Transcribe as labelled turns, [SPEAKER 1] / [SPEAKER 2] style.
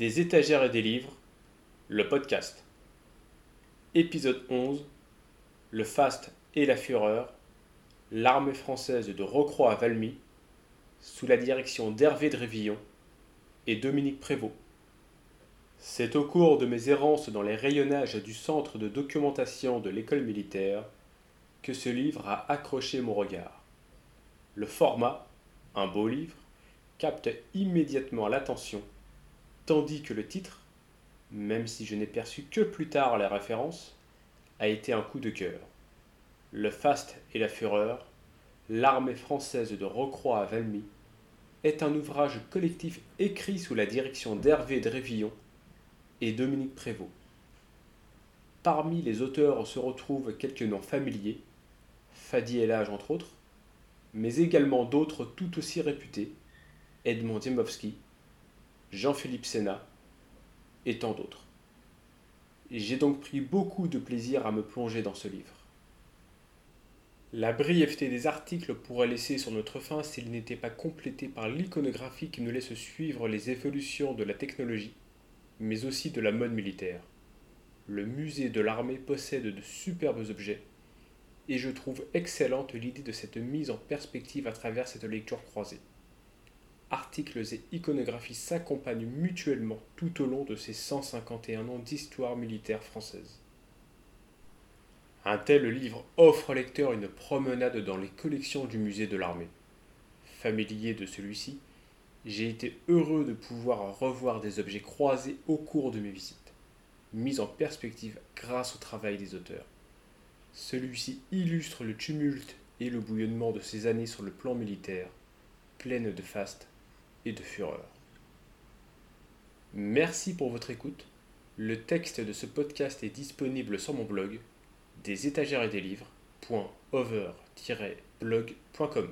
[SPEAKER 1] Des étagères et des livres, le podcast. Épisode 11 Le faste et la fureur, l'armée française de Rocroi à Valmy, sous la direction d'Hervé Drévillon et Dominique Prévost. C'est au cours de mes errances dans les rayonnages du centre de documentation de l'école militaire que ce livre a accroché mon regard. Le format, un beau livre, capte immédiatement l'attention tandis que le titre, même si je n'ai perçu que plus tard la référence, a été un coup de cœur. Le faste et la fureur, l'armée française de Rocroi à Valmy, est un ouvrage collectif écrit sous la direction d'Hervé Drévillon et Dominique Prévost. Parmi les auteurs se retrouvent quelques noms familiers, Fadi Elage entre autres, mais également d'autres tout aussi réputés, Edmond Diemowski, Jean-Philippe Sénat et tant d'autres. J'ai donc pris beaucoup de plaisir à me plonger dans ce livre. La brièveté des articles pourrait laisser sur notre fin s'il n'était pas complété par l'iconographie qui nous laisse suivre les évolutions de la technologie, mais aussi de la mode militaire. Le musée de l'armée possède de superbes objets, et je trouve excellente l'idée de cette mise en perspective à travers cette lecture croisée articles et iconographies s'accompagnent mutuellement tout au long de ces 151 ans d'histoire militaire française. Un tel livre offre au lecteur une promenade dans les collections du musée de l'armée. Familier de celui-ci, j'ai été heureux de pouvoir revoir des objets croisés au cours de mes visites, mis en perspective grâce au travail des auteurs. Celui-ci illustre le tumulte et le bouillonnement de ces années sur le plan militaire, pleines de fastes et de fureur. Merci pour votre écoute. Le texte de ce podcast est disponible sur mon blog des étagères et des livres.over-blog.com.